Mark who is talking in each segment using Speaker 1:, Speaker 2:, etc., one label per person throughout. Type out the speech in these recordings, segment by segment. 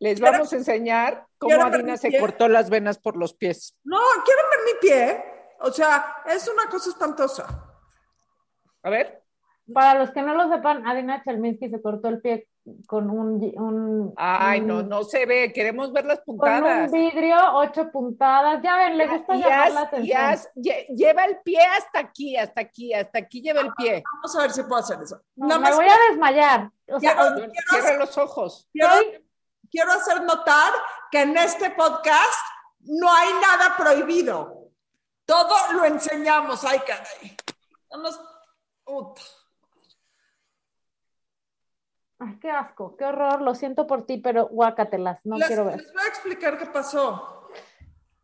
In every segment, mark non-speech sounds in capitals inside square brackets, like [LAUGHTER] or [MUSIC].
Speaker 1: Les vamos a enseñar cómo
Speaker 2: ¿Quieren ver
Speaker 1: Adina se
Speaker 2: pie?
Speaker 1: cortó las venas por los pies.
Speaker 2: No, ¿quieren ver mi pie? O sea, es una cosa espantosa.
Speaker 1: A ver.
Speaker 3: Para los que no lo sepan, Adina Chelminsky se cortó el pie con un, un-
Speaker 1: Ay, no,
Speaker 3: un-
Speaker 1: no se ve. Queremos ver las
Speaker 3: con un
Speaker 1: puntadas.
Speaker 3: vidrio, ocho puntadas. Ya ven, le gusta llamar la atención.
Speaker 1: lleva el pie hasta aquí, hasta aquí, hasta aquí lleva el pie.
Speaker 2: Vamos a ver si puedo hacer eso.
Speaker 3: No, me
Speaker 2: más
Speaker 3: voy a desmayar. O sea,
Speaker 2: Quiero-
Speaker 1: Cierra los ojos.
Speaker 2: quiero, quiero hacer notar que en este podcast no hay nada prohibido. Todo lo enseñamos. Ay, caray. Nada más- Puta.
Speaker 3: Ay, qué asco, qué horror. Lo siento por ti, pero guácatelas. No
Speaker 2: les,
Speaker 3: quiero ver.
Speaker 2: les voy a explicar qué pasó.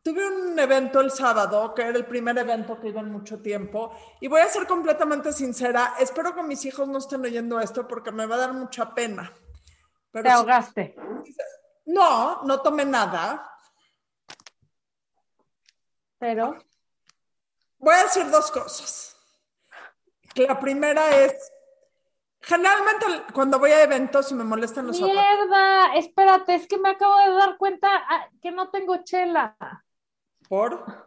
Speaker 2: Tuve un evento el sábado, que era el primer evento que iba en mucho tiempo, y voy a ser completamente sincera, espero que mis hijos no estén oyendo esto porque me va a dar mucha pena. Pero
Speaker 3: Te ahogaste.
Speaker 2: no, no tomé nada.
Speaker 3: Pero
Speaker 2: Voy a decir dos cosas. La primera es, generalmente cuando voy a eventos y me molestan los zapatos,
Speaker 3: Mierda, espérate, es que me acabo de dar cuenta ah, que no tengo chela.
Speaker 2: ¿por?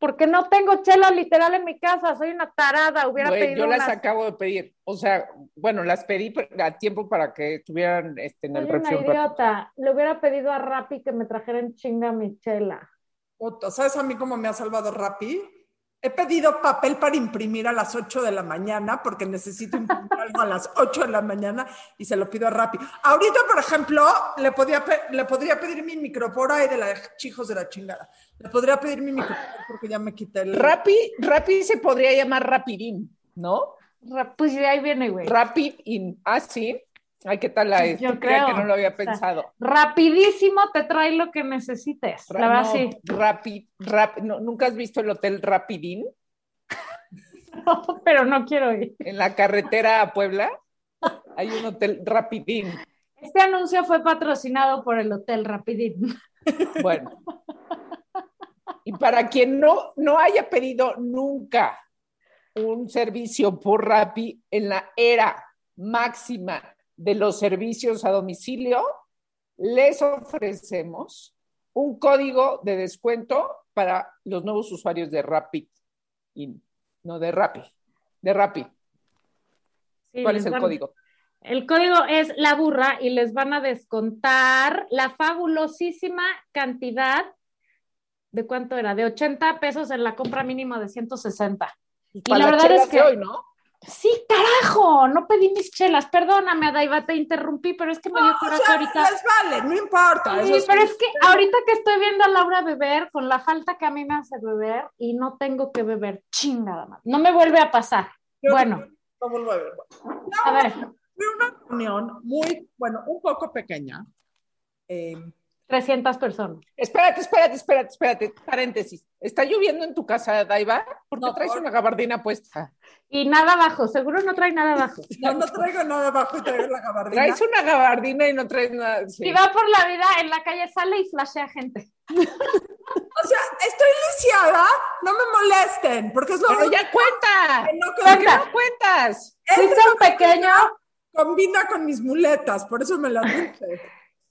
Speaker 3: Porque no tengo chela literal en mi casa, soy una tarada, hubiera pedido
Speaker 1: yo las
Speaker 3: unas.
Speaker 1: acabo de pedir. O sea, bueno, las pedí a tiempo para que estuvieran este, en el
Speaker 3: Soy una
Speaker 1: refri un rato.
Speaker 3: idiota. Le hubiera pedido a Rappi que me trajera en chinga mi chela.
Speaker 2: Puta, ¿Sabes a mí cómo me ha salvado Rappi? He pedido papel para imprimir a las 8 de la mañana porque necesito imprimir algo a las 8 de la mañana y se lo pido a Rappi. Ahorita, por ejemplo, le, podía pe- le podría pedir mi micropora y de la chicos de la chingada. Le podría pedir mi micropora porque ya me quité el...
Speaker 1: Rappi, Rappi se podría llamar Rapidín, ¿no?
Speaker 3: Ra- Pues de ahí viene, güey.
Speaker 1: Rapidín. Ah, sí. Ay, ¿qué tal la es?
Speaker 3: Yo creo.
Speaker 1: que no lo había
Speaker 3: O sea,
Speaker 1: pensado.
Speaker 3: Rapidísimo te trae lo que necesites. La verdad,
Speaker 1: no,
Speaker 3: sí.
Speaker 1: Rap, no, ¿Nunca has visto el hotel Rapidín [LAUGHS]
Speaker 3: Pero no quiero ir.
Speaker 1: en la carretera a Puebla? Hay un hotel Rapidín.
Speaker 3: Este anuncio fue patrocinado por el Hotel Rapidín. [LAUGHS]
Speaker 1: Bueno. Y para quien no, no haya pedido nunca un servicio por Rappi en la era máxima de los servicios a domicilio, les ofrecemos un código de descuento para los nuevos usuarios de Rappi. In- No, de Rappi. De Rappi.
Speaker 3: Sí,
Speaker 1: ¿Cuál es el
Speaker 3: van-
Speaker 1: código?
Speaker 3: El código es la burra y les van a descontar la fabulosísima cantidad de cuánto era, de 80 pesos en la compra mínima de 160. Y
Speaker 1: Para
Speaker 3: la verdad es que
Speaker 1: hoy, ¿no?
Speaker 3: Sí, carajo, no pedí mis chelas. Perdóname, Adaiva, te interrumpí, pero es que me dio
Speaker 2: O
Speaker 3: coraje
Speaker 2: sea,
Speaker 3: ahorita.
Speaker 2: les vale, no importa.
Speaker 3: Sí, pero es que ahorita que estoy viendo a Laura beber, con la falta que a mí me hace beber, y no tengo que beber, chingada madre. No me vuelve a pasar.
Speaker 2: Yo
Speaker 3: Bueno,
Speaker 2: no vuelvo a ver. Bueno,
Speaker 3: a ver,
Speaker 2: Fue una reunión muy, bueno, un poco pequeña. Eh,
Speaker 3: 300 personas.
Speaker 1: Espérate, espérate, espérate, espérate. Paréntesis. ¿Está lloviendo en tu casa, Daiva? ¿Por qué
Speaker 2: No,
Speaker 1: traes
Speaker 2: por-
Speaker 1: una gabardina puesta?
Speaker 3: Y nada abajo, seguro no trae nada abajo. [LAUGHS]
Speaker 2: no, no traigo nada abajo y traigo la gabardina.
Speaker 1: Traes una gabardina y no traes nada. sí.
Speaker 3: Y va por la vida en la calle, sale y flashea gente. [LAUGHS]
Speaker 2: O sea, estoy lisiada, no me molesten, porque es lo
Speaker 1: Pero ya cuenta.
Speaker 2: que no
Speaker 1: ¿Por qué
Speaker 3: Cuenta.
Speaker 1: no cuentas?
Speaker 3: Fuiste un pequeño,
Speaker 2: combina con mis muletas, por eso me la dije.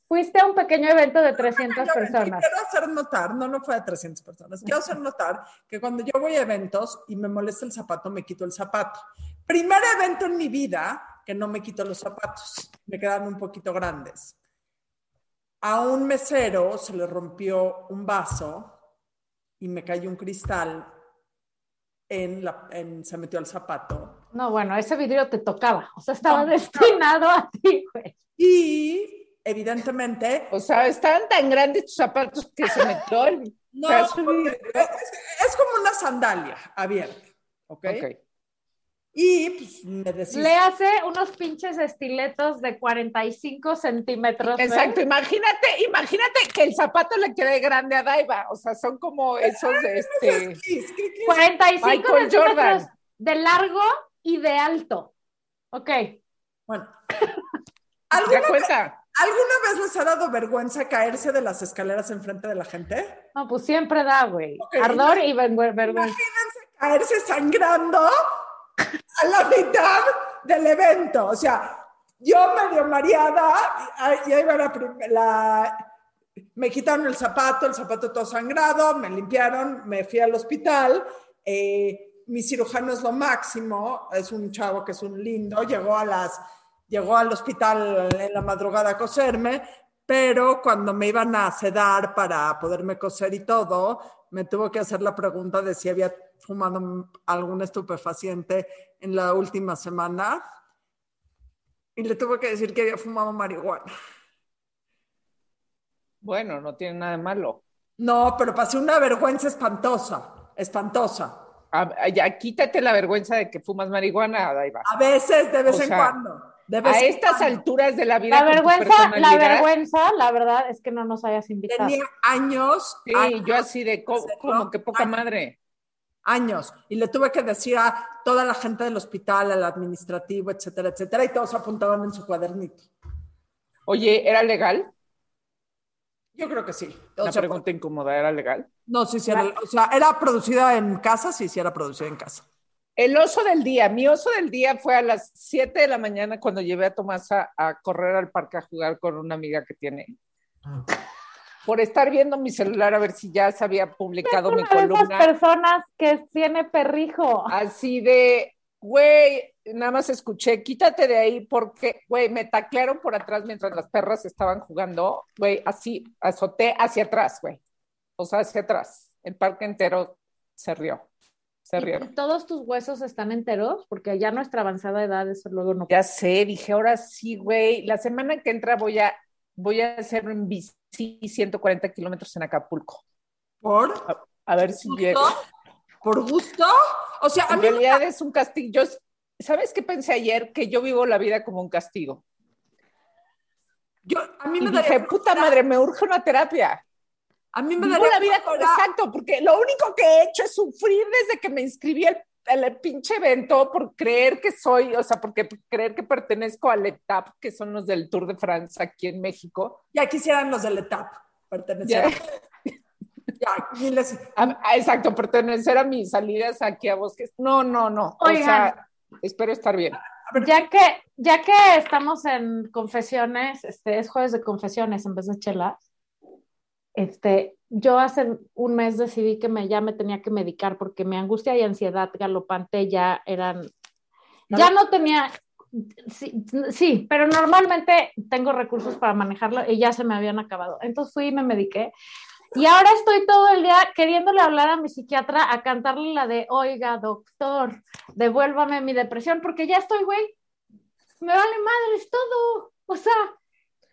Speaker 3: Fuiste a un pequeño evento de 300
Speaker 2: Yo- y
Speaker 3: personas.
Speaker 2: Quiero hacer notar, no, no fue de 300 personas, quiero hacer notar que cuando yo voy a eventos y me molesta el zapato, me quito el zapato. Primer evento en mi vida que no me quito los zapatos, me quedan un poquito grandes. A un mesero se le rompió un vaso y me cayó un cristal en la, en, se metió al zapato.
Speaker 3: No, bueno, ese vidrio te tocaba, o sea, estaba
Speaker 2: No,
Speaker 3: destinado a ti, güey.
Speaker 2: Y evidentemente
Speaker 1: O sea, estaban tan grandes tus zapatos que se metió el
Speaker 2: No, porque es, es como una sandalia abierta, ¿ok?
Speaker 1: Ok.
Speaker 2: Y pues me decís,
Speaker 3: Le hace unos pinches estiletos de 45 centímetros. ¿ves?
Speaker 1: Exacto, imagínate, imagínate que el zapato le quede grande a Daiva. O sea, son como esos de este.
Speaker 2: ¿qué, qué, qué?
Speaker 3: 45
Speaker 1: Michael
Speaker 3: centímetros
Speaker 1: Jordan.
Speaker 3: de largo y de alto. Ok.
Speaker 2: Bueno, [LAUGHS] ¿alguna,
Speaker 1: cuenta.
Speaker 2: ¿Alguna vez les ha dado vergüenza caerse de las escaleras enfrente de la gente?
Speaker 3: No, pues siempre da, güey. Ardor y ver- ver- vergüenza.
Speaker 2: Imagínense caerse sangrando a la mitad del evento. O sea, yo medio mareada, y ahí va la- me quitaron el zapato, el zapato todo sangrado, me limpiaron, me fui al hospital. eh, mi cirujano es lo máximo, es un chavo que es un lindo, llegó a las, llegó al hospital en la madrugada a coserme, pero cuando me iban a sedar para poderme coser y todo, me tuvo que hacer la pregunta de si había fumado algún estupefaciente en la última semana y le tuve que decir que había fumado marihuana.
Speaker 1: Bueno, no tiene nada de malo.
Speaker 2: No, pero pasé una vergüenza espantosa, espantosa.
Speaker 1: Ya, quítate la vergüenza de que fumas marihuana, Daiva.
Speaker 2: A veces, de vez
Speaker 1: O
Speaker 2: en
Speaker 1: sea,
Speaker 2: cuando.
Speaker 1: A estas alturas de la vida,
Speaker 3: La vergüenza, la vergüenza, la verdad es que no nos hayas invitado.
Speaker 2: Tenía años,
Speaker 1: Sí,
Speaker 2: años,
Speaker 1: yo así de, co- como que poca
Speaker 2: Años.
Speaker 1: madre.
Speaker 2: años. Y le tuve que decir a toda la gente del hospital, al administrativo, etcétera, etcétera, y todos apuntaban en su cuadernito.
Speaker 1: Oye, ¿era legal?
Speaker 2: Yo creo que sí. O
Speaker 1: Una
Speaker 2: sea,
Speaker 1: pregunta incómoda, ¿era legal?
Speaker 2: no, sí, sí, era, o sea, era producida en casa, sí, sí, era producida en casa.
Speaker 1: El oso del día, mi oso del día fue a las 7 de la mañana cuando llevé a Tomasa a correr al parque a jugar con una amiga que tiene. Por estar viendo mi celular a ver si ya se había publicado mi
Speaker 3: Una de esas
Speaker 1: columna.
Speaker 3: personas que tiene perrijo.
Speaker 1: Así de, güey, nada más escuché, quítate de ahí porque, güey, me taclearon por atrás mientras las perras estaban jugando, güey, así, azoté hacia atrás, güey. O sea, hacia atrás. El parque entero se rió. Se
Speaker 3: ¿Y
Speaker 1: rieron.
Speaker 3: todos tus huesos están enteros? Porque ya nuestra avanzada edad, eso luego no.
Speaker 1: Ya sé, dije, ahora sí, güey. La semana que entra voy a, voy a hacer en bici 140 kilómetros en Acapulco.
Speaker 2: ¿Por?
Speaker 1: A ver si llego.
Speaker 2: ¿Por gusto? O sea, a
Speaker 1: En
Speaker 2: mí
Speaker 1: realidad es un castigo. Yo, ¿Sabes qué pensé ayer? Que yo vivo la vida como un castigo.
Speaker 2: Yo, a mí
Speaker 1: Y
Speaker 2: me
Speaker 1: dije, puta madre, me urge una terapia.
Speaker 2: A mí me
Speaker 1: Vivo
Speaker 2: daría
Speaker 1: la vida exacto, porque lo único que he hecho es sufrir desde que me inscribí al, al pinche evento por creer que soy, o sea, porque creer que pertenezco al ETAP, que son los del Tour de France aquí en México.
Speaker 2: Ya quisieran los del ETAP pertenecer.
Speaker 1: Ya. [LAUGHS] Ah, ah, exacto, pertenecer a mis salidas aquí a bosques. No, no, no. O
Speaker 3: Oigan.
Speaker 1: sea, espero estar bien.
Speaker 3: Ya que, ya que estamos en confesiones, este es jueves de confesiones en vez de chelas. Este, yo hace un mes decidí que me, ya me tenía que medicar porque mi angustia y ansiedad galopante ya eran, ya no tenía, sí, sí, pero normalmente tengo recursos para manejarlo y ya se me habían acabado. Entonces fui y me mediqué. Y ahora estoy todo el día queriéndole hablar a mi psiquiatra a cantarle la de, oiga, doctor, devuélvame mi depresión, porque ya estoy, güey, me vale madres todo. O sea,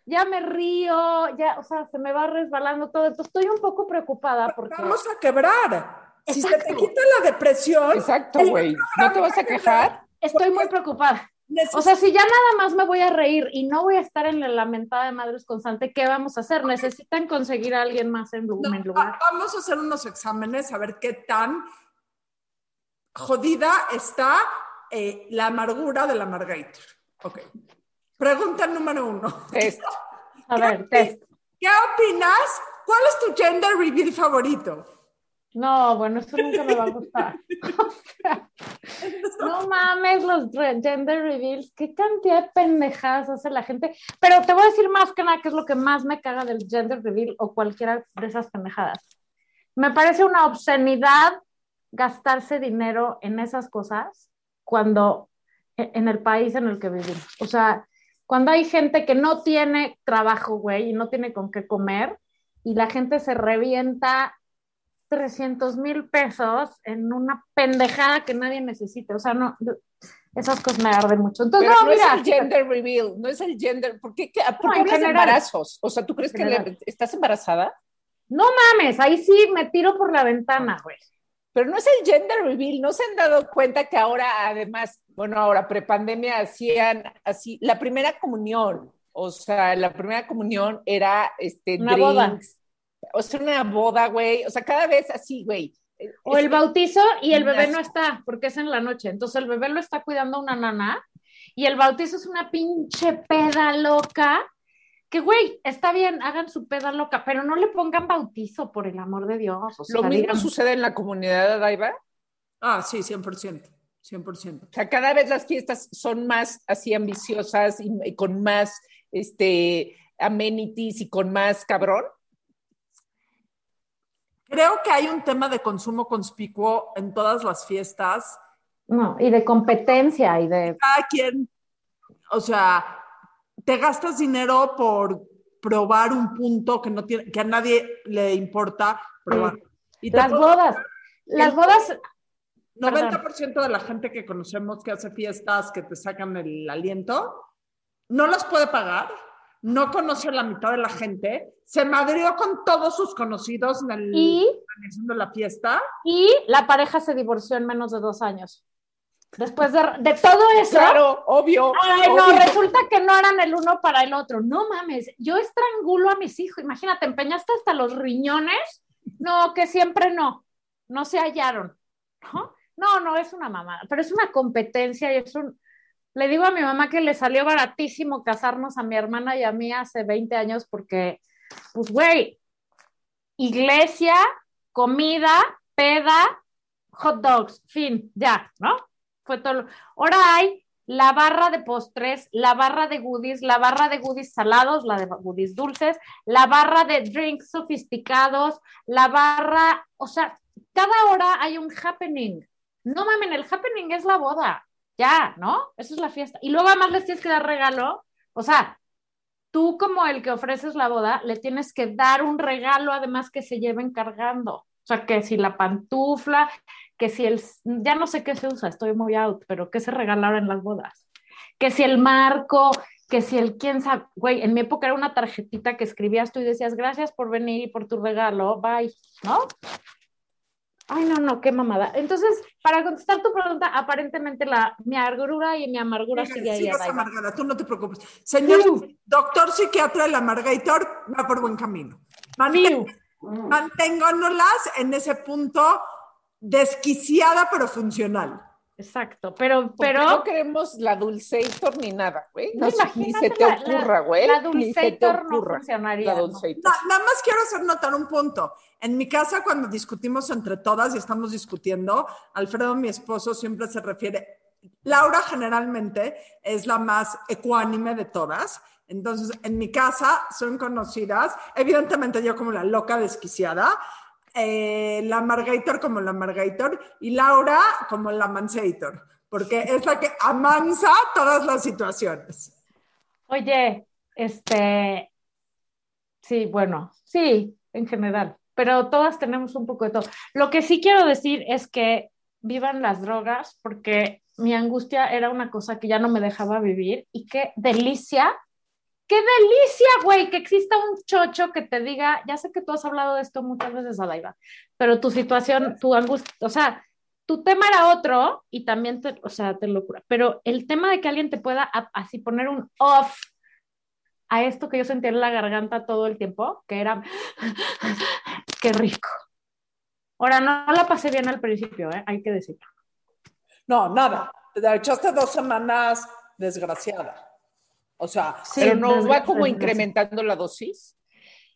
Speaker 3: ya me río, ya, o sea, se me va resbalando todo. Entonces estoy un poco preocupada porque...
Speaker 2: Vamos a quebrar. Si se te quita la depresión,
Speaker 1: Exacto, güey. ¿No te vas a quejar?
Speaker 3: Estoy muy preocupada. O sea, si ya nada más me voy a reír y no voy a estar en la lamentada de madres constante, ¿qué vamos a hacer? Necesitan conseguir a alguien más en
Speaker 2: no,
Speaker 3: en lugar.
Speaker 2: va- vamos a hacer unos exámenes a ver qué tan jodida está eh, la amargura de la Margator. Ok. Pregunta número uno.
Speaker 1: Test. [LAUGHS]
Speaker 3: A ver, test.
Speaker 2: ¿Qué opinas? ¿Cuál es tu gender reveal favorito?
Speaker 3: No, bueno, eso nunca me va a gustar. [LAUGHS] O sea, [LAUGHS] no mames los gender reveals, qué cantidad de pendejadas hace la gente. Pero te voy a decir más que nada qué es lo que más me caga del gender reveal o cualquiera de esas pendejadas. Me parece una obscenidad gastarse dinero en esas cosas cuando e- en el país en el que vivimos. O sea, cuando hay gente que no tiene trabajo, güey, y no tiene con qué comer, y la gente se revienta 300 mil pesos en una pendejada que nadie necesita. O sea, no, esas cosas me arden mucho. Entonces,
Speaker 1: Pero
Speaker 3: no,
Speaker 1: no es
Speaker 3: mira,
Speaker 1: el gender reveal, no es el gender. ¿Por qué, qué- por qué
Speaker 3: No, en general.
Speaker 1: embarazos? O sea, ¿tú crees que le- estás embarazada?
Speaker 3: no mames, ahí sí me tiro por la ventana, güey.
Speaker 1: Pero no es el gender reveal, ¿no se han dado cuenta que ahora, además, bueno, ahora prepandemia hacían así, la primera comunión, o sea, la primera comunión era este
Speaker 3: Una boda.
Speaker 1: o sea, una boda, güey, o sea, cada vez así, güey.
Speaker 3: O el bautizo y el bebé no está, porque es en la noche. Entonces el bebé lo está cuidando una nana y el bautizo es una pinche peda loca. Que, güey, está bien, hagan su peda loca, pero no le pongan bautizo, por el amor de Dios. O sea,
Speaker 1: Lo mismo sucede en la comunidad de Daiva.
Speaker 2: Ah, sí, 100%. 100%.
Speaker 1: O sea, cada vez las fiestas son más así ambiciosas y, y con más este, amenities y con más cabrón.
Speaker 2: Creo que hay un tema de consumo conspicuo en todas las fiestas.
Speaker 3: No, y de competencia y de...
Speaker 2: Cada quien, o sea, te gastas dinero por probar un punto que, no tiene, que a nadie le importa probar. Y
Speaker 3: Las bodas, las bodas,
Speaker 2: 90% de la gente que conocemos que hace fiestas que te sacan el aliento, no las puede pagar, no conoce a la mitad de la gente, se madrió con todos sus conocidos en el
Speaker 3: y,
Speaker 2: organización de la fiesta.
Speaker 3: y la pareja se divorció en menos de dos años. Después de, de todo eso,
Speaker 1: Claro, obvio.
Speaker 3: Ay, no, resulta que no eran el uno para el otro. No mames, yo estrangulo a mis hijos. Imagínate, empeñaste hasta los riñones. No, que siempre no. No se hallaron. ¿No? No, no, es una mamada, pero es una competencia y es un... Le digo a mi mamá que le salió baratísimo casarnos a mi hermana y a mí hace 20 años porque, pues, güey, iglesia, comida, peda, hot dogs, fin, ya, ¿no? Fue todo. lo- Ahora hay la barra de postres, la barra de goodies, la barra de goodies salados, la de goodies dulces, la barra de drinks sofisticados, la barra, o sea, cada hora hay un happening. No mamen, el happening es la boda, ya, ¿no? Eso es la fiesta. Y luego además les tienes que dar regalo, o sea, tú como el que ofreces la boda, le tienes que dar un regalo además que se lleven cargando. O sea, que si la pantufla, que si el, ya no sé qué se usa, estoy muy out, pero qué se regala ahora en las bodas. Que si el marco, que si el quién sabe, güey, en mi época era una tarjetita que escribías tú y decías gracias por venir y por tu regalo, bye, ¿no? Ay, no, no, qué mamada. Entonces, para contestar tu pregunta, aparentemente la, mi amargura y mi amargura sigue ahí.
Speaker 2: Amargada, tú no te preocupes. Señor doctor psiquiatra, el amargator va por buen camino.
Speaker 3: Fiu.
Speaker 2: Manténgonos en ese punto desquiciada pero funcional.
Speaker 3: Exacto, pero, pero
Speaker 1: no queremos la dulceator ni nada, güey.
Speaker 3: No,
Speaker 1: ni se te
Speaker 3: la- la-
Speaker 1: ocurra, güey.
Speaker 3: la
Speaker 1: te
Speaker 3: dulceator no funcionaría,
Speaker 1: La
Speaker 3: ¿no?
Speaker 1: dulceator.
Speaker 2: Nada más quiero hacer notar un punto. En mi casa, cuando discutimos entre todas y estamos discutiendo, Alfredo, mi esposo, siempre se refiere. Laura generalmente es la más ecuánime de todas. Entonces, en mi casa son conocidas, evidentemente yo como la loca desquiciada, eh, la Margator como la Margator y Laura como la Mansator, porque es la que amansa todas las situaciones.
Speaker 3: Oye, este, sí, bueno, sí, en general, pero todas tenemos un poco de todo. Lo que sí quiero decir es que vivan las drogas porque mi angustia era una cosa que ya no me dejaba vivir y qué delicia, qué delicia, güey, que exista un chocho que te diga, ya sé que tú has hablado de esto muchas veces, Adaiva, pero tu situación, tu angustia, o sea, tu tema era otro y también te, o sea, te locura, pero el tema de que alguien te pueda así poner un off a esto que yo sentía en la garganta todo el tiempo, que era, [LAUGHS] qué rico. Ahora, no la pasé bien al principio, ¿eh? hay que decirlo.
Speaker 2: No, nada. Te echaste dos semanas desgraciada. O sea,
Speaker 3: Sí,
Speaker 1: Pero no
Speaker 3: desde-
Speaker 1: va como incrementando la dosis.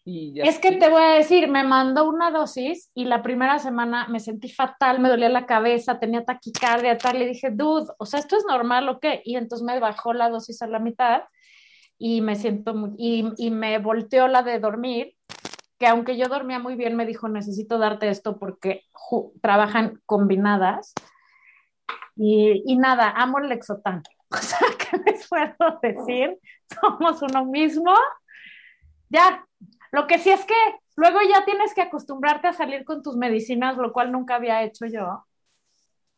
Speaker 1: Y ya
Speaker 3: Es que te voy a decir, me mandó una dosis y la primera semana me sentí fatal, me dolía la cabeza, tenía taquicardia, tal. Le dije, dude, o sea, ¿esto es normal o qué? Y entonces me bajó la dosis a la mitad y me siento muy, y, y me volteó la de dormir, que aunque yo dormía muy bien, me dijo, necesito darte esto porque trabajan combinadas. Y, y nada, amo el Lexotan. [LAUGHS] O sea, ¿qué les puedo decir? [LAUGHS] Somos uno mismo. Ya, lo que sí es que luego ya tienes que acostumbrarte a salir con tus medicinas, lo cual nunca había hecho yo.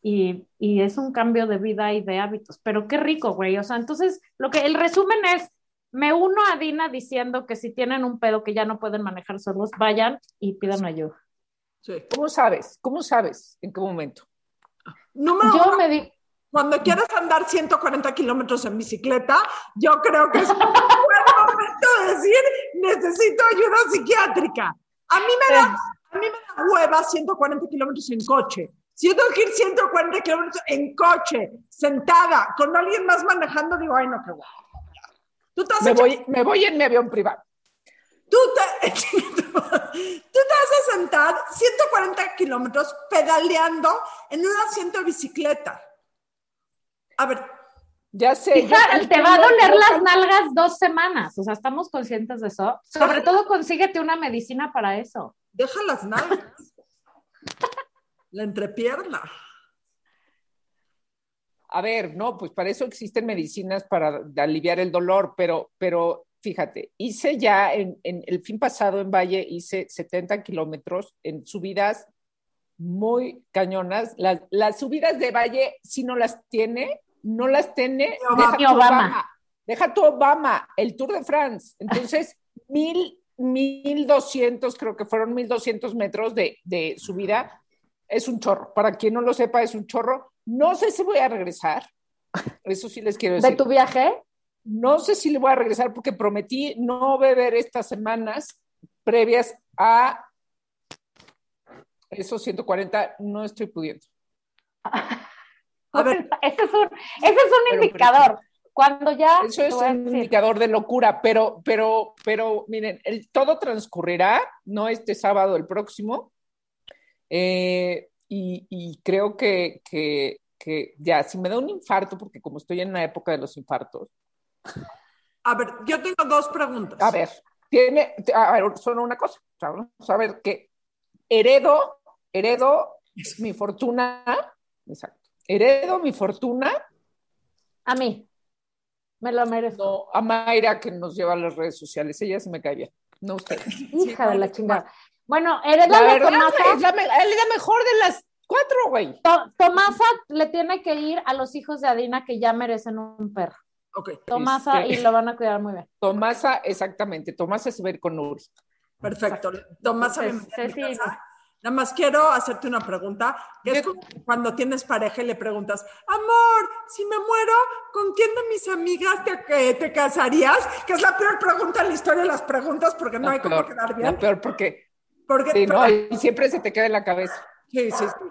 Speaker 3: Y, y es un cambio de vida y de hábitos. Pero qué rico, güey. O sea, entonces, lo que el resumen es, me uno a Dina diciendo que si tienen un pedo que ya no pueden manejar solos, vayan y pidan ayuda.
Speaker 2: sí.
Speaker 1: ¿Cómo sabes? ¿Cómo sabes? ¿En qué momento?
Speaker 2: Número
Speaker 3: Yo
Speaker 2: uno,
Speaker 3: me di,
Speaker 2: cuando quieres andar 140 kilómetros en bicicleta, yo creo que es un buen [LAUGHS] momento de decir, necesito ayuda psiquiátrica. A mí me da, a mí me da hueva 140 kilómetros en coche. Si yo tengo que ir 140 kilómetros en coche, sentada, con alguien más manejando, digo, ay, no, qué guay. Tú te has
Speaker 1: Me
Speaker 2: hecho-
Speaker 1: voy, me voy en mi avión privado.
Speaker 2: Tú te, [LAUGHS] tú te vas a sentar 140 kilómetros pedaleando en un asiento de bicicleta. A ver,
Speaker 1: Ya sé. [LAUGHS]
Speaker 3: Te va a doler las nalgas dos semanas. O sea, estamos conscientes de eso. Sobre todo, consíguete una medicina para eso.
Speaker 2: deja las nalgas. La entrepierna.
Speaker 1: A ver, no, pues para eso existen medicinas para aliviar el dolor, pero, pero fíjate, hice ya en, en el fin pasado en Valle, hice 70 kilómetros en subidas muy cañonas. Las, las subidas de Valle, si no las tiene, no las tiene.
Speaker 2: Obama.
Speaker 1: Deja tu
Speaker 3: Obama.
Speaker 1: Obama. Deja tu Obama, el Tour de France. Entonces, [LAUGHS] mil, mil doscientos, creo que fueron mil doscientos metros de, de subida. Es un chorro. Para quien no lo sepa, es un chorro. No sé si voy a regresar. Eso sí les quiero decir.
Speaker 3: ¿De tu viaje?
Speaker 1: No sé si le voy a regresar porque prometí no beber estas semanas previas a esos 140. No estoy pudiendo. [LAUGHS]
Speaker 2: A ver. [LAUGHS]
Speaker 3: ese es un, ese es un
Speaker 1: Pero,
Speaker 3: indicador. Cuando ya.
Speaker 1: Eso es un
Speaker 3: decir,
Speaker 1: indicador de locura, pero, pero, pero miren, el, todo transcurrirá, no este sábado, el próximo. Eh, y, y creo que, que, que ya, si me da un infarto, porque como estoy en la época de los infartos,
Speaker 2: A ver, yo tengo dos preguntas.
Speaker 1: A ver, tiene, a ver, solo una cosa. Vamos a ver que heredo, heredo mi fortuna, exacto, heredo mi fortuna,
Speaker 3: A mí. Me lo merezco.
Speaker 1: no a Mayra que nos lleva a las redes sociales, ella se me cae bien, no usted.
Speaker 3: Hija de la chingada.
Speaker 2: no.
Speaker 3: Bueno,
Speaker 1: La
Speaker 3: heredale
Speaker 1: verdad
Speaker 3: Tomasa.
Speaker 1: es la, me- es la mejor de las cuatro, güey.
Speaker 3: To- Tomasa le tiene que ir a los hijos de Adina que ya merecen un perro.
Speaker 2: Ok,
Speaker 3: Tomasa
Speaker 1: Este-
Speaker 3: y lo van a cuidar muy bien.
Speaker 1: Tomasa, exactamente, Tomasa se va a ir con Uri.
Speaker 2: perfecto. Tomás,
Speaker 3: Entonces,
Speaker 2: Nada más quiero hacerte una pregunta, que es como cuando tienes pareja y le preguntas, amor, si me muero, ¿con quién de mis amigas te, te casarías? Que es la peor pregunta en la historia de las preguntas porque no
Speaker 1: La
Speaker 2: hay cómo
Speaker 1: peor,
Speaker 2: quedar
Speaker 1: la
Speaker 2: bien.
Speaker 1: peor porque,
Speaker 2: Porque,
Speaker 1: sí, no, y siempre se te queda en la cabeza.
Speaker 2: sí, sí, sí.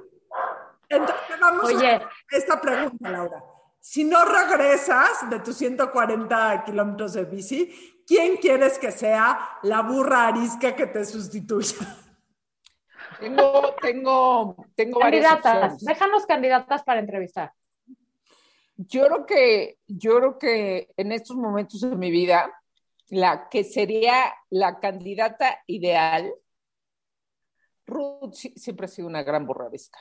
Speaker 2: Entonces vamos
Speaker 3: Oye.
Speaker 2: a esta pregunta, Laura. Si no regresas de tus 140 kilómetros de bici, ¿quién quieres que sea la burra arisca que te sustituya?
Speaker 1: Tengo, tengo, tengo varias
Speaker 3: Candidatas.
Speaker 1: opciones.
Speaker 3: Déjanos candidatas para entrevistar.
Speaker 1: Yo creo que, yo creo que en estos momentos de mi vida, la que sería la candidata ideal, Ruth siempre ha sido una gran borraresca.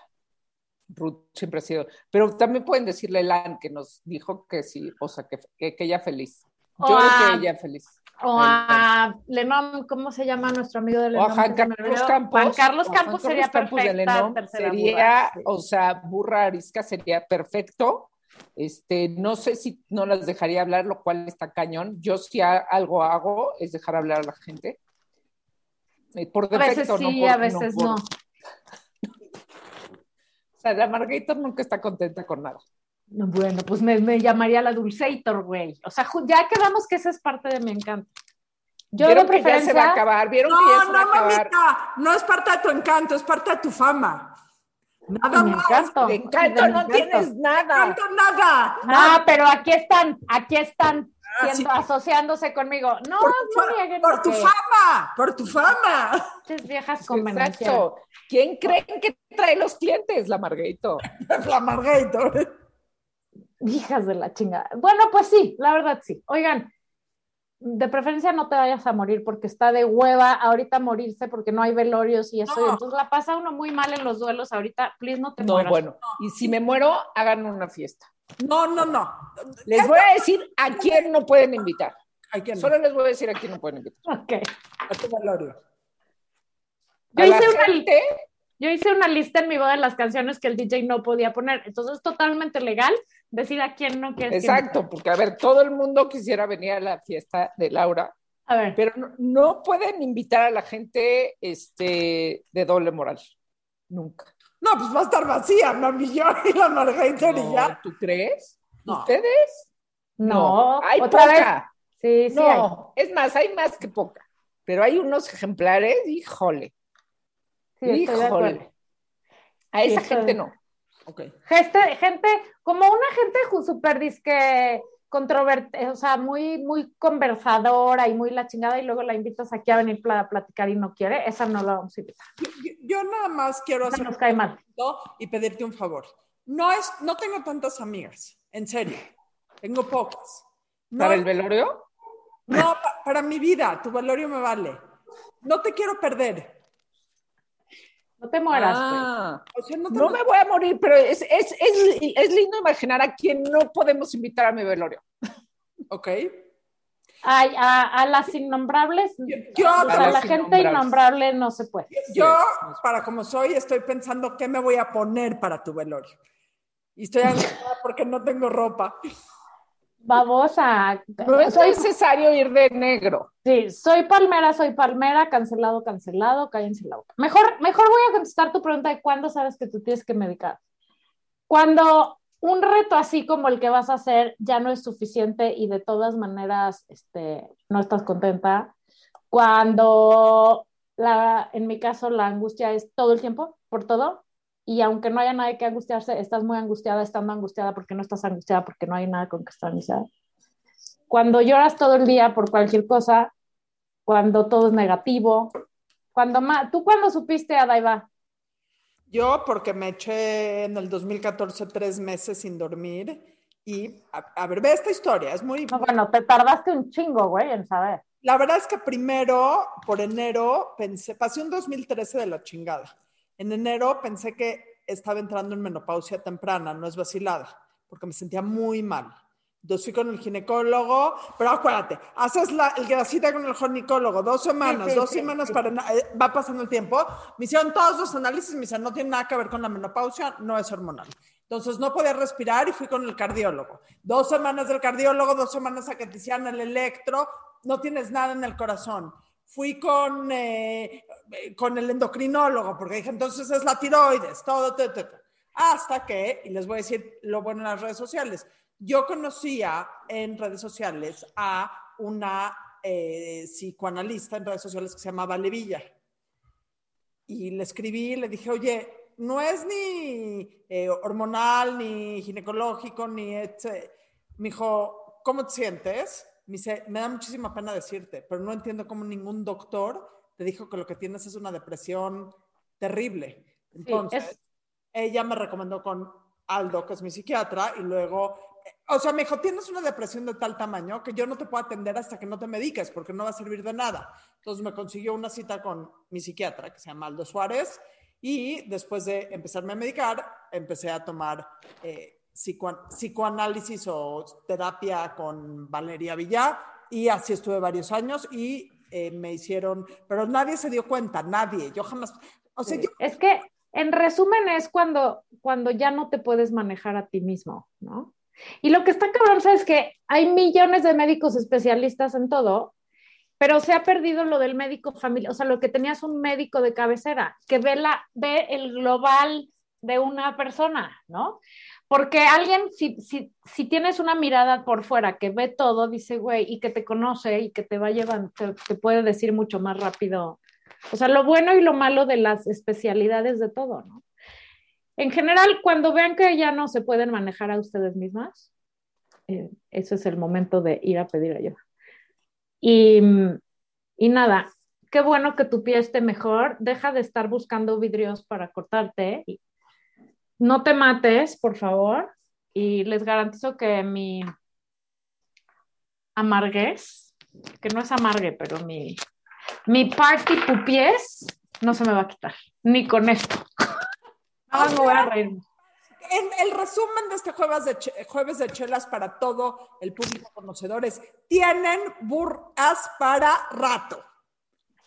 Speaker 1: Ruth siempre ha sido, pero también pueden decirle Lan que nos dijo que sí, o sea, que, que, que ella feliz. Yo creo que ella feliz.
Speaker 3: O a Lenom, ¿cómo se llama nuestro amigo de
Speaker 1: O
Speaker 3: Lenom?
Speaker 1: a Juan Carlos. Campos.
Speaker 3: Juan Carlos
Speaker 1: o Juan
Speaker 3: Campos sería
Speaker 1: Campos
Speaker 3: perfecta
Speaker 1: sería,
Speaker 3: burra, sí.
Speaker 1: o sea, burra arisca sería perfecto. Este, no sé si no las dejaría hablar, lo cual está cañón. Yo si a- algo hago es dejar hablar a la gente. Eh, Por
Speaker 3: A veces
Speaker 1: defecto,
Speaker 3: sí,
Speaker 1: no por-
Speaker 3: a veces
Speaker 1: por-
Speaker 3: no. [LAUGHS]
Speaker 1: O sea, la Margarita nunca está contenta con nada.
Speaker 3: No, Bueno, pues me, me llamaría la Dulceator, güey. O sea, ya quedamos que esa es parte de mi encanto. Yo de
Speaker 1: Vieron que ya se va a acabar, vieron que ya
Speaker 2: No,
Speaker 1: se va a
Speaker 2: no,
Speaker 1: acabar.
Speaker 2: mamita, no es parte de tu encanto, es parte de tu fama. Nada más.
Speaker 3: encanto.
Speaker 1: De encanto no
Speaker 3: encanto.
Speaker 1: tienes nada.
Speaker 2: Encanto nada.
Speaker 3: Ah, pero aquí están, aquí están
Speaker 2: Ah,
Speaker 3: siendo,
Speaker 2: sí.
Speaker 3: asociándose conmigo. No,
Speaker 2: Por tu,
Speaker 3: no
Speaker 2: fa- por tu
Speaker 3: que-
Speaker 2: fama, por tu fama.
Speaker 3: Pinches viejas convenencieras.
Speaker 1: Exacto. ¿Quién creen que trae los clientes? La Margarito. [LAUGHS]
Speaker 2: La Margarita.
Speaker 3: Hijas de la chingada. Bueno, pues sí, la verdad sí. Oigan, de preferencia no te vayas a morir porque está de hueva ahorita morirse porque no hay velorios y eso. y
Speaker 2: No.
Speaker 3: entonces la pasa uno muy mal en los duelos ahorita. Please no te
Speaker 1: No,
Speaker 3: mueras.
Speaker 1: bueno. Y si me muero, hagan una fiesta.
Speaker 2: No, no, no.
Speaker 1: Les voy a decir a quién no pueden invitar.
Speaker 2: Que no.
Speaker 1: Solo les voy a decir a quién no pueden invitar.
Speaker 3: Ok.
Speaker 2: A tu velorio.
Speaker 3: Yo
Speaker 1: A
Speaker 3: hice, una,
Speaker 1: gente,
Speaker 3: yo hice una lista en mi boda de las canciones que el DJ no podía poner. Entonces es totalmente legal decir a quién no quieres. que
Speaker 1: exacto, porque a ver, todo el mundo quisiera venir a la fiesta de Laura.
Speaker 3: A ver,
Speaker 1: pero no, no pueden invitar a la gente este, de doble moral. Nunca.
Speaker 2: No, pues va a estar vacía, mami, yo y la Margarita y
Speaker 1: No,
Speaker 2: ya.
Speaker 1: ¿Tú crees?
Speaker 2: No.
Speaker 1: ¿Ustedes?
Speaker 3: no.
Speaker 1: Hay
Speaker 3: otra vez.
Speaker 1: poca.
Speaker 3: Sí, sí. hay.
Speaker 1: es más, hay más que poca. Pero hay unos ejemplares, híjole,
Speaker 3: Sí,
Speaker 1: híjole. A esa gente no.
Speaker 2: Ok.
Speaker 3: Gente, gente, como una gente súper disque controvertida, o sea, muy, muy conversadora y muy la chingada, y luego la invitas aquí a venir a platicar y no quiere, esa no la vamos a invitar.
Speaker 2: Yo, yo nada más quiero hacer
Speaker 3: nos
Speaker 2: un
Speaker 3: cae mal.
Speaker 2: punto y pedirte un favor. No, es, no tengo tantas amigas. En serio. Tengo pocas. No,
Speaker 1: ¿Para el velorio?
Speaker 2: no, pa- para mi vida. Tu velorio me vale. No te quiero perder.
Speaker 3: No te mueras.
Speaker 1: Ah,
Speaker 2: O sea, no te
Speaker 1: no me voy a morir, pero es, es, es, es lindo imaginar a quien no podemos invitar a mi velorio.
Speaker 2: Ok.
Speaker 3: Ay, a, a las innombrables,
Speaker 2: yo-
Speaker 3: o sea,
Speaker 1: A
Speaker 3: la gente innombrable no se puede.
Speaker 2: Yo, para como soy, estoy pensando qué me voy a poner para tu velorio. Y estoy angustiada porque no tengo ropa.
Speaker 3: Babosa.
Speaker 1: No es
Speaker 3: soy,
Speaker 1: necesario ir de negro.
Speaker 3: sí, soy palmera, soy palmera, cancelado, cancelado, cállense la boca. Mejor, mejor voy a contestar tu pregunta de cuándo sabes que tú tienes que medicar. Cuando un reto así como el que vas a hacer ya no es suficiente y de todas maneras este, no estás contenta. Cuando, la, en mi caso, la angustia es todo el tiempo, por todo. Y aunque no haya nada que angustiarse, estás muy angustiada estando angustiada porque no estás angustiada porque no hay nada con que estar angustiada. Cuando lloras todo el día por cualquier cosa, cuando todo es negativo, cuando más, ¿tú cuándo supiste, Adaiva?
Speaker 2: Yo, porque me eché en el 2014 tres meses sin dormir. Y, a, a ver, ve esta historia, es muy...
Speaker 3: No, bueno, te tardaste un chingo, güey, en saber.
Speaker 2: La verdad es que primero, por enero, pensé, pasé un 2013 de la chingada. En enero pensé que estaba entrando en menopausia temprana, no es vacilada, porque me sentía muy mal. Entonces fui con el ginecólogo, pero acuérdate, haces la, el grasita con el ginecólogo, dos semanas,
Speaker 3: Sí, sí,
Speaker 2: dos
Speaker 3: sí,
Speaker 2: semanas para, eh, va pasando el tiempo. Me hicieron todos los análisis, me dicen, no tiene nada que ver con la menopausia, no es hormonal. Entonces no podía respirar y fui con el cardiólogo. Dos semanas del cardiólogo, dos semanas a que te hicieran el electro, no tienes nada en el corazón. Fui con, eh, con el endocrinólogo, porque dije, entonces es la tiroides, todo, todo, todo. Hasta que, y les voy a decir lo bueno en las redes sociales, yo conocía en redes sociales a una eh, psicoanalista en redes sociales que se llamaba Levilla. Y le escribí, le dije, oye, no es ni eh, hormonal, ni ginecológico, ni... Este. Me dijo, ¿cómo te sientes? Me dice, me da muchísima pena decirte, pero no entiendo cómo ningún doctor te dijo que lo que tienes es una depresión terrible. Entonces,
Speaker 3: es-
Speaker 2: ella me recomendó con Aldo, que es mi psiquiatra, y luego, eh, o sea, me dijo, tienes una depresión de tal tamaño que yo no te puedo atender hasta que no te mediques, porque no va a servir de nada. Entonces me consiguió una cita con mi psiquiatra, que se llama Aldo Suárez, y después de empezarme a medicar, empecé a tomar eh, psicoan- psicoanálisis o terapia con Valeria Villá, y así estuve varios años, y eh, me hicieron, pero nadie se dio cuenta, nadie, yo jamás, o sea, yo
Speaker 3: Es que, en resumen, es cuando, cuando ya no te puedes manejar a ti mismo, ¿no? Y lo que está cabrón es que hay millones de médicos especialistas en todo, pero se ha perdido lo del médico familiar, o sea, lo que tenías un médico de cabecera, que ve, la, ve el global de una persona, ¿no? Porque alguien, si, si, si tienes una mirada por fuera que ve todo, dice, güey, y que te conoce y que te va llevando, te, te puede decir mucho más rápido o sea, lo bueno y lo malo de las especialidades de todo, ¿no? En general, cuando vean que ya no se pueden manejar a ustedes mismas, eh, ese es el momento de ir a pedir ayuda. Y, y nada, qué bueno que tu pie esté mejor. Deja de estar buscando vidrios para cortarte. No te mates, por favor. Y les garantizo que mi amarguez, que no es amargue, pero mi, mi party pupiés no se me va a quitar, ni con esto. [LAUGHS] Ah, me voy a reír.
Speaker 2: En el resumen de este jueves de, jueves de chelas para todo el público conocedor es, tienen burras para rato.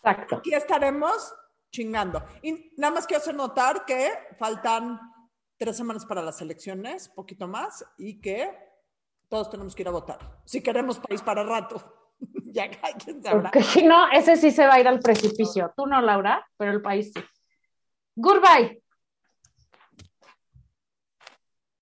Speaker 3: Exacto.
Speaker 2: Aquí estaremos chingando. Y nada más quiero hacer notar que faltan tres semanas para las elecciones, poquito más, y que todos tenemos que ir a votar. Si queremos país para rato. [LAUGHS] ya quien sabrá.
Speaker 3: Porque si no, ese sí se va a ir al precipicio. Tú no, Laura, pero el país sí. Goodbye.